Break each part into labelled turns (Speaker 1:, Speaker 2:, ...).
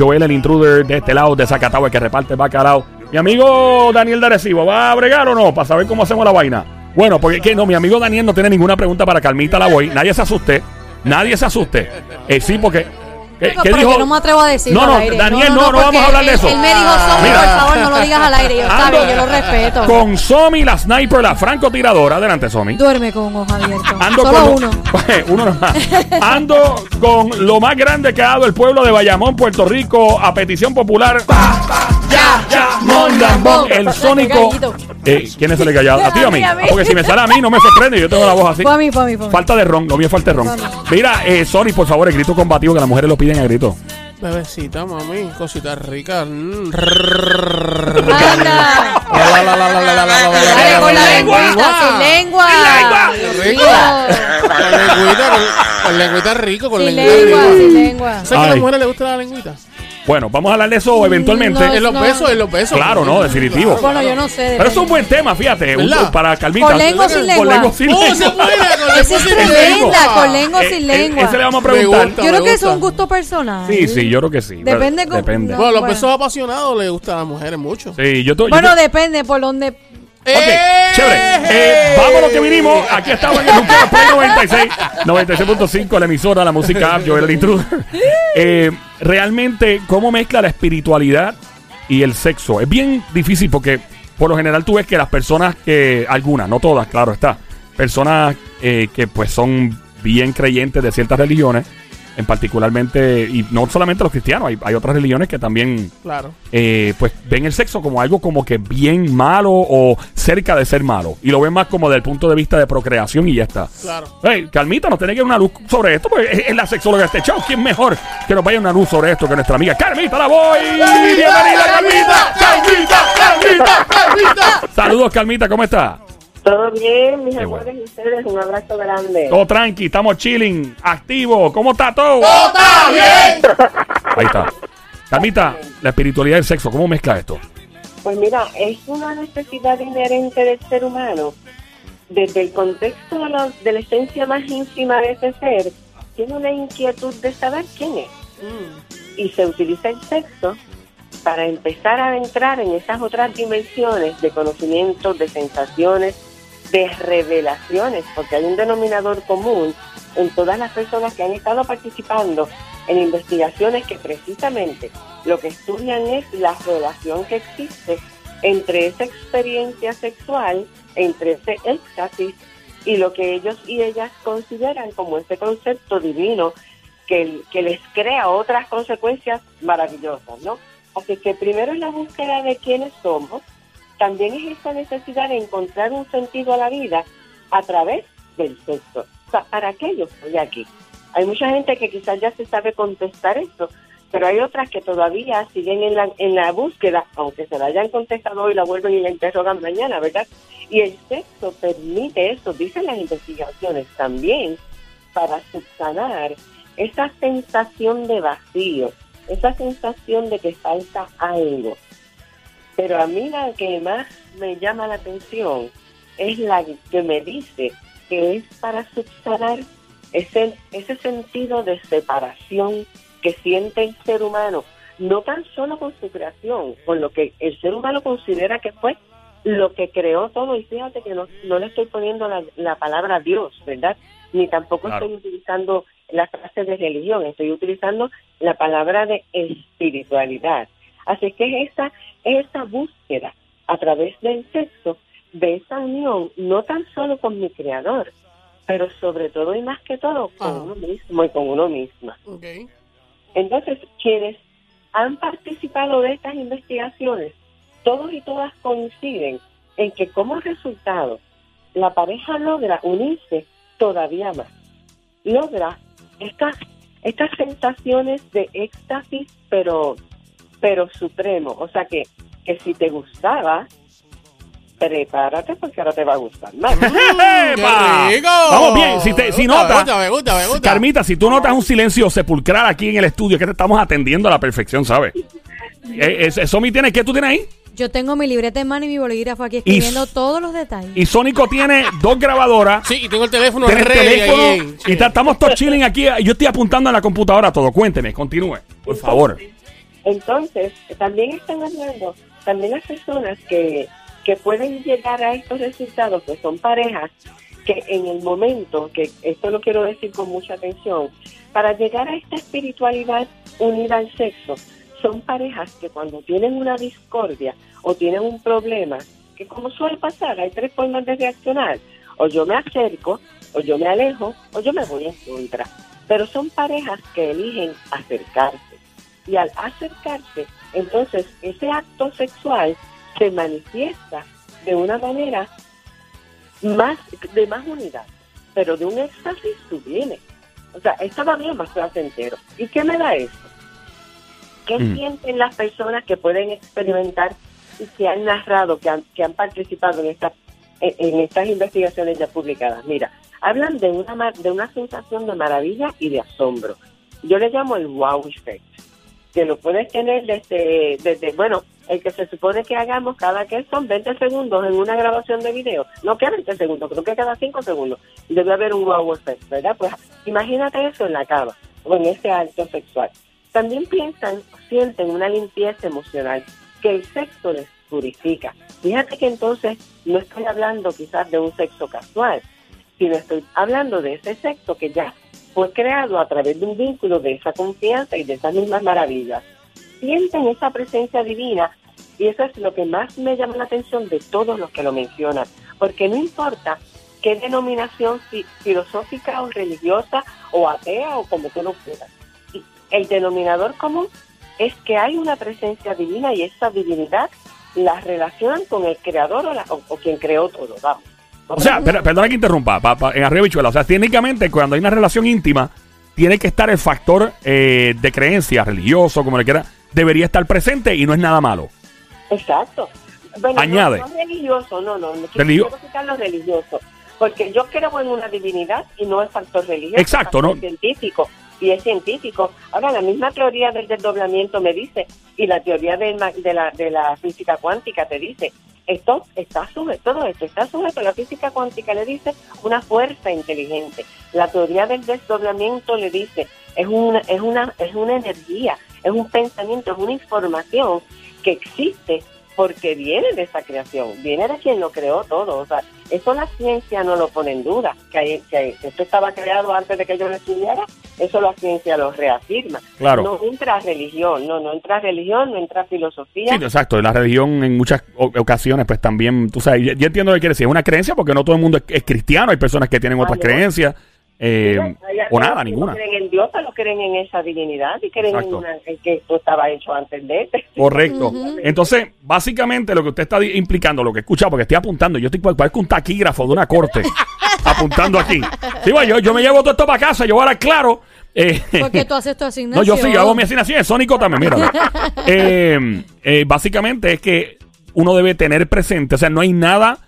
Speaker 1: Joel el intruder de este lado, de Zacatau, el que reparte el bacalao. Mi amigo Daniel de Arecibo, ¿va a bregar o no? Para saber cómo hacemos la vaina. Bueno, porque que no, mi amigo Daniel no tiene ninguna pregunta para Calmita la voy. Nadie se asuste. Nadie se asuste. Eh, sí, porque.
Speaker 2: No,
Speaker 1: ¿Qué
Speaker 2: pero
Speaker 1: dijo?
Speaker 2: yo no me atrevo a decirlo
Speaker 1: No, no,
Speaker 2: al aire.
Speaker 1: Daniel, no, no
Speaker 2: porque
Speaker 1: vamos a hablar de
Speaker 2: él-
Speaker 1: eso.
Speaker 2: Él me dijo,
Speaker 1: Mira.
Speaker 2: por favor, no lo digas al aire. Yo,
Speaker 1: Ando
Speaker 2: bien, yo lo respeto.
Speaker 1: Con Somi, la sniper, la francotiradora. Adelante, Somi.
Speaker 2: Duerme con un ojo abierto.
Speaker 1: Ando
Speaker 2: Solo
Speaker 1: con
Speaker 2: uno.
Speaker 1: uno nomás. Ando con lo más grande que ha dado el pueblo de Bayamón, Puerto Rico, a petición popular.
Speaker 2: Ya, ya,
Speaker 1: Mon Lambón, el sónico. Eh, ¿Quién es el callado? A ti o a mí. Porque si me sale a mí, no me sorprende. Yo tengo la voz así.
Speaker 2: Fue a mí, fue a mí, fue a mí.
Speaker 1: Falta de ron, lo mío es falta de ron. Mira, eh, Sony, por favor, el grito combativo que las mujeres lo piden a grito.
Speaker 3: Bebecita, mami, cositas ricas. Mm.
Speaker 2: Anda.
Speaker 3: La, la, la, la, la, la, la, la, la, la,
Speaker 2: Dale
Speaker 3: la,
Speaker 2: con la
Speaker 3: la,
Speaker 2: lengüita, sin lengua.
Speaker 3: Con lengüita, con, con lengüita rico, con
Speaker 2: Sin
Speaker 3: lengüita
Speaker 2: lengua,
Speaker 3: rico.
Speaker 2: sin lengua.
Speaker 3: ¿Sabes que a
Speaker 1: Ay.
Speaker 3: las mujeres les gusta la lengüita?
Speaker 1: Bueno, vamos a hablar de eso eventualmente.
Speaker 2: No,
Speaker 3: En los
Speaker 2: no.
Speaker 3: besos, en los besos.
Speaker 1: Claro, no, definitivo.
Speaker 2: Bueno, yo no sé.
Speaker 1: Pero es un buen tema, fíjate, un-
Speaker 3: ¿Verdad?
Speaker 1: para Calmita.
Speaker 2: ¿Con lengua sin
Speaker 1: Con
Speaker 2: lengua?
Speaker 1: lengua o sin
Speaker 3: Oh,
Speaker 1: lengua.
Speaker 3: se puede, con lengua sin
Speaker 2: tremenda,
Speaker 3: lengua.
Speaker 2: con lengua
Speaker 1: Eh,
Speaker 2: sin
Speaker 1: eh,
Speaker 2: lengua.
Speaker 1: Ese le vamos a preguntar.
Speaker 3: gusta.
Speaker 2: Yo creo que eso es un gusto personal.
Speaker 1: Sí, sí, yo creo que sí.
Speaker 2: Depende con-
Speaker 1: Depende.
Speaker 2: no.
Speaker 3: Bueno, los
Speaker 2: Bueno.
Speaker 3: besos apasionados les gustan a las mujeres mucho.
Speaker 1: Sí, yo, to- yo
Speaker 2: Bueno, depende por dónde.
Speaker 1: Ok, chévere. Eh, vamos a lo que vinimos. Aquí estamos en el Play 96, 96.5, la emisora, la música app, Joel el Intruder. Eh, realmente, ¿cómo mezcla la espiritualidad y el sexo? Es bien difícil porque, por lo general, tú ves que las personas que, algunas, no todas, claro está, personas eh, que pues son bien creyentes de ciertas religiones, en particularmente, y no solamente los cristianos, hay, hay otras religiones que también
Speaker 3: Claro.
Speaker 1: eh, pues ven el sexo como algo como que bien malo o cerca de ser malo. Y lo ven más como desde el punto de vista de procreación y ya está.
Speaker 3: Claro.
Speaker 1: Hey, Calmita, nos tiene que dar una luz sobre esto, porque es, es la sexóloga de este show. ¿Quién mejor que nos vaya una luz sobre esto que nuestra amiga Carmita la voy? ¡Bienvenida, Carmita! ¡Carmita! ¡Carmita! ¡Carmita! Saludos, Calmita, ¿cómo está?
Speaker 4: Todo bien, mis
Speaker 1: Qué
Speaker 4: amores
Speaker 1: bueno.
Speaker 4: y ustedes, un abrazo grande.
Speaker 1: Todo tranqui, estamos chilling, activo. ¿Cómo está todo? ¡Todo está bien! Ahí está. Carmita, la espiritualidad y el sexo, ¿cómo mezcla esto?
Speaker 4: Pues mira, es una necesidad inherente del ser humano. Desde el contexto de la, de la esencia más íntima de ese ser, tiene una inquietud de saber quién es. Y se utiliza el sexo para empezar a entrar en esas otras dimensiones de conocimiento, de sensaciones, de revelaciones, porque hay un denominador común en todas las personas que han estado participando en investigaciones que precisamente lo que estudian es la relación que existe entre esa experiencia sexual, entre ese éxtasis y lo que ellos y ellas consideran como ese concepto divino que, que les crea otras consecuencias maravillosas, ¿no? Así que primero es la búsqueda de quiénes somos, también es esa necesidad de encontrar un sentido a la vida a través del sexo. O sea, ¿para qué yo estoy aquí? Hay mucha gente que quizás ya se sabe contestar esto, pero hay otras que todavía siguen en la, en la búsqueda, aunque se la hayan contestado hoy, la vuelven y la interrogan mañana, ¿verdad? Y el sexo permite eso, dicen las investigaciones también, para subsanar esa sensación de vacío, esa sensación de que falta algo. Pero a mí la que más me llama la atención es la que me dice que es para subsanar ese, ese sentido de separación que siente el ser humano, no tan solo con su creación, con lo que el ser humano considera que fue lo que creó todo. Y fíjate que no, no le estoy poniendo la, la palabra Dios, ¿verdad? Ni tampoco
Speaker 1: Claro.
Speaker 4: estoy utilizando la frase de religión, estoy utilizando la palabra de espiritualidad. Así que es esa, es esa búsqueda a través del sexo de esa unión, no tan solo con mi creador, pero sobre todo y más que todo con uno mismo y con uno misma. Entonces, quienes han participado de estas investigaciones, todos y todas coinciden en que como resultado la pareja logra unirse todavía más. Logra estas, estas sensaciones de éxtasis, pero, pero supremo. O sea que, que si te gustaba, prepárate porque ahora te va a gustar más.
Speaker 1: Vamos bien, si, te, si
Speaker 3: gusta,
Speaker 1: notas,
Speaker 3: Me gusta, me gusta, me gusta.
Speaker 1: Carmita, si tú notas un silencio sepulcral aquí en el estudio, que te estamos atendiendo a la perfección, ¿sabes? Eh, eh, Somi tiene, ¿qué tú tienes ahí?
Speaker 2: Yo tengo mi libreta en mano y mi bolígrafo aquí escribiendo todos los detalles.
Speaker 1: Y Sónico tiene dos grabadoras.
Speaker 3: Sí, y tengo el teléfono
Speaker 1: Tiene el teléfono
Speaker 3: ahí.
Speaker 1: y ta- estamos todos chilling aquí. Yo estoy apuntando en la computadora todo. Cuénteme, continúe, por favor.
Speaker 4: Entonces, también están hablando, también las personas que, que pueden llegar a estos resultados, que son parejas, que en el momento, que esto lo quiero decir con mucha atención, para llegar a esta espiritualidad unida al sexo, son parejas que cuando tienen una discordia o tienen un problema, que como suele pasar, hay tres formas de reaccionar, o yo me acerco, o yo me alejo, o yo me voy en contra. Pero son parejas que eligen acercarse. Y al acercarse, entonces ese acto sexual se manifiesta de una manera más de más unidad, pero de un éxtasis sublime. O sea, esto bien más placentero. ¿Y qué me da eso? ¿Qué
Speaker 1: Mm.
Speaker 4: sienten las personas que pueden experimentar y que han narrado, que han, que han participado en, esta, en, en estas investigaciones ya publicadas? Mira, hablan de una, de una sensación de maravilla y de asombro. Yo le llamo el wow effect, que lo puedes tener desde, desde bueno, el que se supone que hagamos cada que son 20 segundos en una grabación de video. No que 20 segundos, creo que cada 5 segundos debe haber un wow effect, ¿verdad? Pues imagínate eso en la cama o en ese acto sexual. También piensan, sienten una limpieza emocional, que el sexo les purifica. Fíjate que entonces no estoy hablando quizás de un sexo casual, sino estoy hablando de ese sexo que ya fue creado a través de un vínculo de esa confianza y de esas mismas maravillas. Sienten esa presencia divina y eso es lo que más me llama la atención de todos los que lo mencionan, porque no importa qué denominación fi- filosófica o religiosa o atea o como tú lo quieras. El denominador común es que hay una presencia divina y esa divinidad la relacionan con el creador o, la- o quien creó todo. Vamos.
Speaker 1: O sea, per- perdona que interrumpa, pa- pa- en arriba bichuela. O sea, técnicamente cuando hay una relación íntima, tiene que estar el factor eh, de creencia, religioso, como le quiera, debería estar presente y no es nada malo.
Speaker 4: Exacto. Bueno,
Speaker 1: Añade.
Speaker 4: No, no religioso, no, no. no
Speaker 1: Religio-
Speaker 4: quiero quitar lo religioso. Porque yo creo en una divinidad y no el factor religioso.
Speaker 1: Exacto,
Speaker 4: factor
Speaker 1: ¿no?
Speaker 4: científico. Y es científico. Ahora, la misma teoría del desdoblamiento me dice, y la teoría ma- de, la, de la física cuántica te dice, esto está sujeto, todo esto está sujeto, la física cuántica le dice una fuerza inteligente. La teoría del desdoblamiento le dice, es una, es una, es una energía, es un pensamiento, es una información que existe porque viene de esa creación, viene de quien lo creó todo. O sea, eso la ciencia no lo pone en duda, que, hay- que esto estaba creado antes de que yo lo estudiara, eso la ciencia lo reafirma.
Speaker 1: Claro.
Speaker 4: No entra religión, no, no entra religión, no entra filosofía.
Speaker 1: Sí, exacto. La religión en muchas ocasiones, pues también, tú sabes, yo, yo entiendo lo que quiere decir. Es una creencia porque no todo el mundo es, es cristiano. Hay personas que tienen otras creencias eh, o nada, ninguna.
Speaker 4: No creen en Dios, pero creen en esa divinidad y creen en,
Speaker 1: Exacto.
Speaker 4: una- en que esto estaba hecho antes de este.
Speaker 1: Correcto. Entonces, básicamente lo que usted está implicando, lo que he escuchado, porque estoy apuntando, yo estoy parezco un taquígrafo de una corte, apuntando aquí. Sí, bueno, yo, yo me llevo todo esto para casa, yo ahora claro. eh,
Speaker 2: Porque tú haces tu
Speaker 1: No,
Speaker 2: asignación.
Speaker 1: yo sí, yo hago mi asignación, es Sónico también, mira. Eh, eh, básicamente es que uno debe tener presente, o sea, no hay nada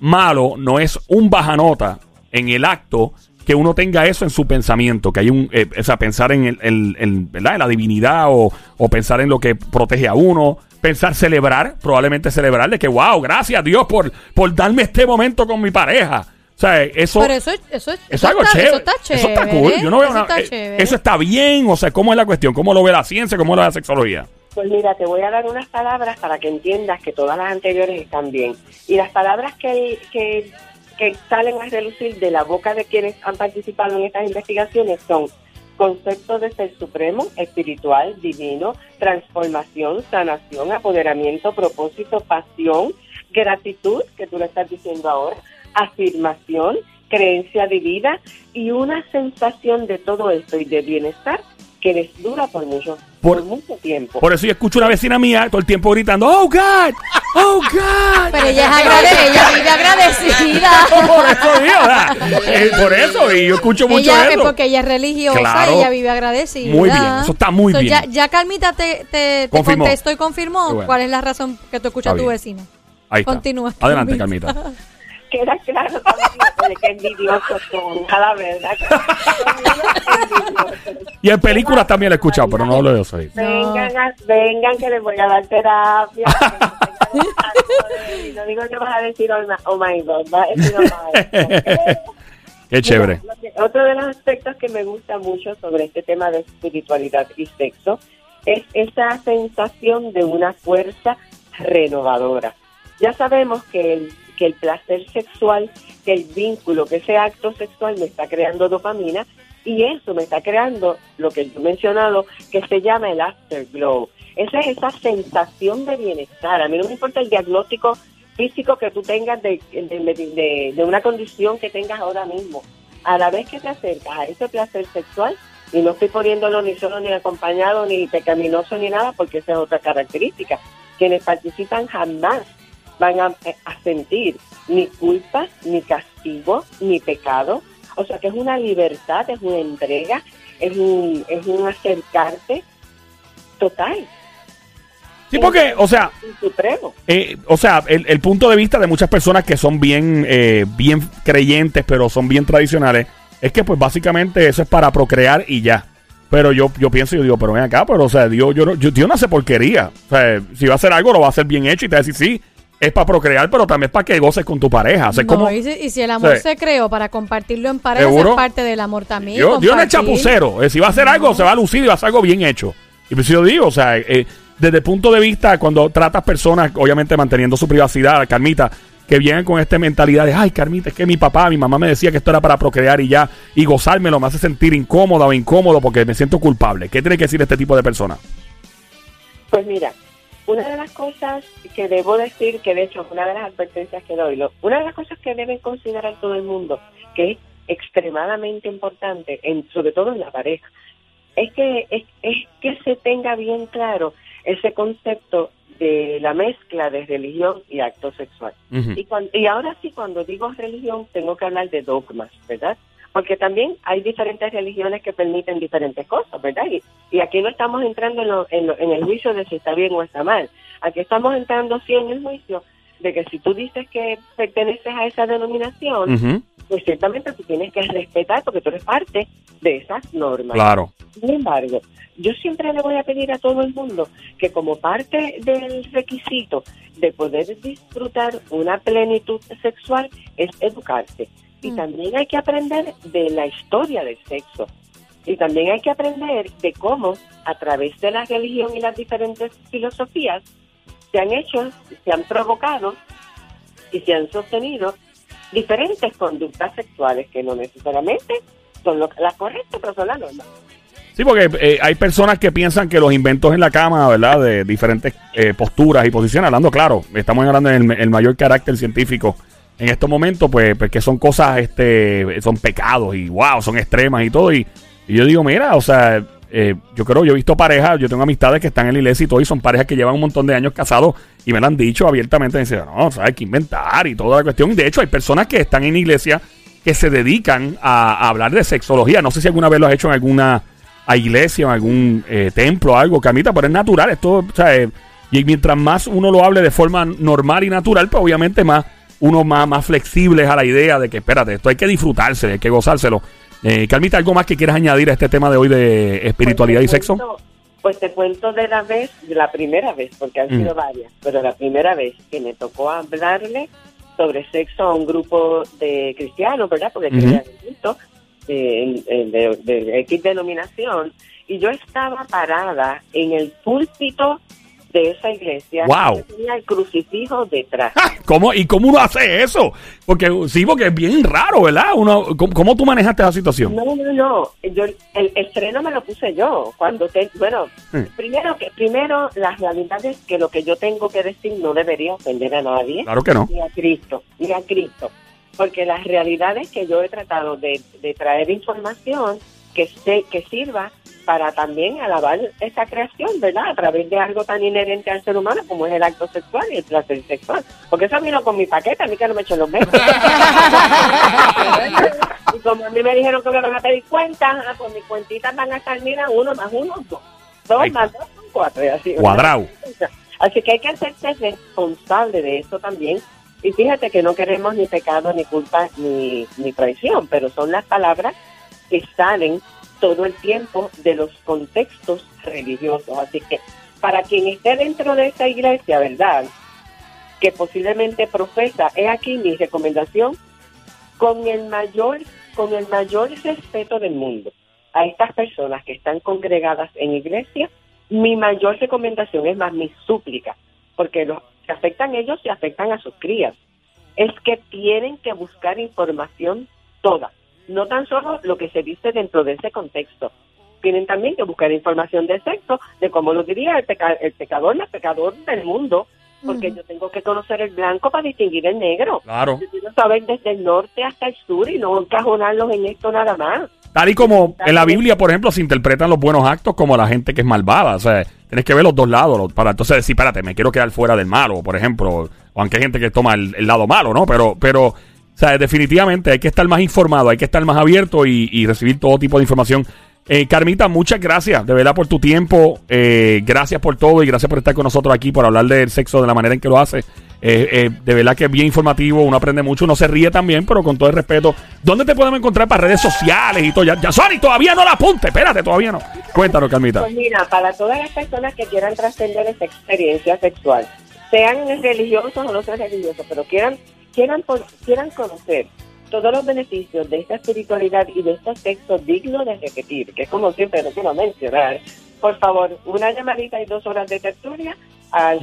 Speaker 1: malo, no es un bajanota en el acto que uno tenga eso en su pensamiento, que hay un, eh, o sea, pensar en, el, el- el- ¿verdad? en la divinidad o, o pensar en lo que protege a uno, pensar celebrar, probablemente celebrar de que, wow, gracias a Dios por, por darme este momento con mi pareja. O sea, eso...
Speaker 2: Pero eso, es- eso, es-
Speaker 1: Es
Speaker 2: eso
Speaker 1: algo
Speaker 2: está,
Speaker 1: chévere.
Speaker 2: Eso está chévere.
Speaker 1: Eso está cool. Yo no veo
Speaker 2: eso está
Speaker 1: eh,
Speaker 2: chévere.
Speaker 1: Eso está bien. O sea, ¿cómo es la cuestión? ¿Cómo lo ve la ciencia? ¿Cómo lo ve la sexología?
Speaker 4: Pues mira, te voy a dar unas palabras para que entiendas que todas las anteriores están bien. Y las palabras que, que, que salen a relucir de la boca de quienes han participado en estas investigaciones son conceptos de ser supremo, espiritual, divino, transformación, sanación, apoderamiento, propósito, pasión, gratitud, que tú lo estás diciendo ahora, afirmación, creencia divina y una sensación de todo esto y de bienestar que les dura por mucho,
Speaker 1: Por-
Speaker 4: por mucho tiempo.
Speaker 1: Por eso yo escucho una vecina mía todo el tiempo gritando, ¡Oh, God! ¡Oh, God!
Speaker 2: Pero ella es agradecida, ella vive agradecida.
Speaker 1: por eso. Eh, por eso, y yo escucho mucho
Speaker 2: ella, es
Speaker 1: eso.
Speaker 2: porque ella es religiosa
Speaker 1: Claro.
Speaker 2: y ella vive agradecida.
Speaker 1: Muy bien, eso está muy
Speaker 2: So,
Speaker 1: bien.
Speaker 2: Ya, ya Calmita te, te, te contestó y confirmó
Speaker 1: bueno.
Speaker 2: cuál es la razón que tú escuchas a tu
Speaker 1: está.
Speaker 2: Continúa,
Speaker 1: Adelante,
Speaker 2: Carmita.
Speaker 4: Queda claro también qué envidiosos son, a la verdad.
Speaker 1: Y en películas también lo he escuchado, pero no hablo de eso.
Speaker 4: Vengan, a- vengan que les voy a dar terapia. No digo que vas a decir, oh, my- oh my God, vas a decir, oh my God.
Speaker 1: Qué chévere.
Speaker 4: Mira, lo que- Otro de los aspectos que me gusta mucho sobre este tema de espiritualidad y sexo es esa sensación de una fuerza renovadora. Ya sabemos que el, que el placer sexual, que el vínculo, que ese acto sexual me está creando dopamina y eso me está creando lo que yo he mencionado, que se llama el afterglow. Esa es esa sensación de bienestar. A mí no me importa el diagnóstico físico que tú tengas de, de, de una condición que tengas ahora mismo. A la vez que te acercas a ese placer sexual, y no estoy poniéndolo ni solo ni acompañado ni pecaminoso ni nada porque esa es otra característica. Quienes participan jamás van a, a, sentir ni culpa, ni castigo, ni pecado. O sea que es una libertad, es una entrega, es un, es un acercarte total.
Speaker 1: Sí, porque, o sea, eh, o sea, el, el, punto de vista de muchas personas que son bien, eh, bien creyentes, pero son bien tradicionales, es que pues básicamente eso es para procrear y ya. Pero yo, yo pienso, yo digo, pero ven acá, pero o sea, Dios, yo, yo, Dios no hace porquería. O sea, si va a hacer algo, lo va a hacer bien hecho y te va a decir, sí, es para procrear, pero también es para que goces con tu pareja.
Speaker 2: como, y, si, el amor se creó para compartirlo en pareja, es parte del amor también.
Speaker 1: Dios, Dios no es chapucero. Eh, si va a hacer algo, se va a lucir y va a hacer algo bien hecho. Y pues yo digo, o sea, eh, desde el punto de vista, cuando tratas personas, obviamente manteniendo su privacidad, Carmita, que vienen con esta mentalidad de, ay, Carmita, es que mi papá, mi mamá me decía que esto era para procrear y ya, y gozármelo me hace sentir incómoda o incómodo porque me siento culpable. ¿Qué tiene que decir este tipo de personas?
Speaker 4: Pues mira, una de las cosas que debo decir, que de hecho una de las advertencias que doy, una de las cosas que deben considerar todo el mundo, que es extremadamente importante, en, sobre todo en la pareja, es que, es, es que se tenga bien claro ese concepto de la mezcla de religión y acto sexual. y, y ahora sí, cuando digo religión, tengo que hablar de dogmas, ¿verdad? Porque también hay diferentes religiones que permiten diferentes cosas, ¿verdad? Y, aquí no estamos entrando en, en, el juicio de si está bien o está mal. Aquí estamos entrando sí en el juicio de que si tú dices que perteneces a esa denominación, pues ciertamente tú tienes que respetar porque tú eres parte de esas normas.
Speaker 1: Claro.
Speaker 4: Sin embargo, yo siempre le voy a pedir a todo el mundo que como parte del requisito de poder disfrutar una plenitud sexual es educarse. Y mm. también hay que aprender de la historia del sexo. Y también hay que aprender de cómo, a través de la religión y las diferentes filosofías, se han hecho, se han provocado y se han sostenido diferentes conductas sexuales que no necesariamente son las correctas, pero son las normas.
Speaker 1: Sí, porque eh, hay personas que piensan que los inventos en la cama, ¿verdad? De diferentes eh, posturas y posiciones, hablando claro, estamos hablando en el, mayor carácter científico en estos momentos, pues, pues, son cosas, este, son pecados y wow, son extremas y todo. Y, yo digo, mira, o sea, eh, yo creo, yo he visto parejas, yo tengo amistades que están en la iglesia y todo, y son parejas que llevan un montón de años casados y me lo han dicho abiertamente. Dicen, no, hay que inventar y toda la cuestión. De hecho, hay personas que están en iglesia que se dedican a, hablar de sexología. No sé si alguna vez lo has hecho en alguna iglesia, en algún eh, templo, algo, Camita, pero es natural. Esto, o sea, eh, y mientras más uno lo hable de forma normal y natural, pues obviamente más uno más, más flexible es a la idea de que, espérate, esto hay que disfrutarse, hay que gozárselo. Eh, Carmita, ¿algo más que quieras añadir a este tema de hoy de espiritualidad
Speaker 4: pues
Speaker 1: y sexo?
Speaker 4: pues te cuento de la vez, de la primera vez, porque han sido mm. varias, pero la primera vez que me tocó hablarle sobre sexo a un grupo de cristianos, ¿verdad? Porque uh de, de X denominación, y yo estaba parada en el púlpito de esa iglesia
Speaker 1: wow.
Speaker 4: tenía el crucifijo detrás.
Speaker 1: ¿Cómo, ¿Y cómo uno hace eso? Porque sí, porque es bien raro, ¿verdad? Uno, ¿cómo, tú manejaste esa situación?
Speaker 4: No, no, no. Yo, el estreno me lo puse yo. Cuando te, bueno, primero que primero las realidades que lo que yo tengo que decir no debería ofender a nadie.
Speaker 1: Claro que no.
Speaker 4: Ni a Cristo, ni a Cristo. Porque las realidades que yo he tratado de, de traer información que, se, que sirva para también alabar esa creación, ¿verdad? A través de algo tan inherente al ser humano como es el acto sexual y el placer sexual. Porque eso vino con mi paquete, a mí que no me echo los besos. y como a mí me dijeron que me van a pedir cuentas, ah, pues mis cuentitas van a estar, mira, uno más uno, dos. Dos más dos son cuatro. Y así,
Speaker 1: Cuadrado.
Speaker 4: Así que hay que hacerse responsable de eso también. Y fíjate que no queremos ni pecado, ni culpa, ni, ni traición, pero son las palabras que salen todo el tiempo de los contextos religiosos. Así que para quien esté dentro de esta iglesia, ¿verdad? Que posiblemente profesa, he aquí mi recomendación, con el mayor, con el mayor respeto del mundo a estas personas que están congregadas en iglesia, Mi mayor recomendación es más mi súplica, porque los que afectan ellos se afectan a sus crías. Es que tienen que buscar información toda, no tan solo lo que se dice dentro de ese contexto. Tienen también que buscar información de sexo, de cómo lo diría el, el pecador, el pecador del mundo, porque yo tengo que conocer el blanco para distinguir el negro.
Speaker 1: Claro.
Speaker 4: Yo quiero saber desde el norte hasta el sur y no encajonarlos en esto nada más.
Speaker 1: Tal y como en la Biblia, por ejemplo, se interpretan los buenos actos como la gente que es malvada. O sea, tienes que ver los dos lados para entonces decir, espérate, me quiero quedar fuera del malo, por ejemplo. O aunque hay gente que toma el, lado malo, ¿no? Pero, pero, o sea, definitivamente hay que estar más informado, hay que estar más abierto y, y recibir todo tipo de información eh, Carmita, muchas gracias de verdad por tu tiempo. Eh, gracias por todo y gracias por estar con nosotros aquí, por hablar del sexo de la manera en que lo hace. Eh, de verdad que es bien informativo, uno aprende mucho, uno se ríe también, pero con todo el respeto. ¿Dónde te podemos encontrar para redes sociales y todo? Ya, ya Sony, todavía no la apunte, espérate, todavía no. Cuéntanos, Carmita.
Speaker 4: Pues mira, para todas las personas que quieran trascender esa experiencia sexual, sean religiosos o no sean religiosos, pero quieran, quieran, quieran conocer todos los beneficios de esta espiritualidad y de este texto digno de repetir, que es como siempre lo quiero mencionar, por favor, una llamadita y dos horas de tertulia al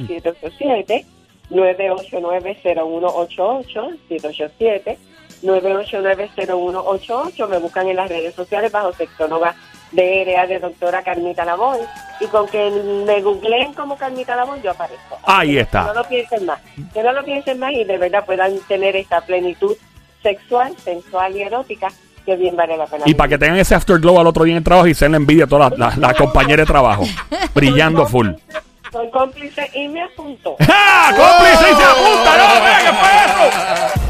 Speaker 4: 787-989-0188, 787-989-0188, me buscan en las redes sociales bajo Sexóloga DRA de doctora Carmita Lavoy y con que me googleen como Carmita Lavoy yo aparezco.
Speaker 1: Ahí está.
Speaker 4: Que no lo piensen más, que no lo piensen más y de verdad puedan tener esta plenitud sexual, sensual y erótica que bien vale la pena.
Speaker 1: Y para que tengan ese afterglow al otro día en el trabajo y se le envidia a todas las la, compañeras de trabajo, brillando full.
Speaker 4: Soy cómplice y me apunto.
Speaker 1: ¡Ja! ¡Cómplice y se apunta! ¡No, qué perro!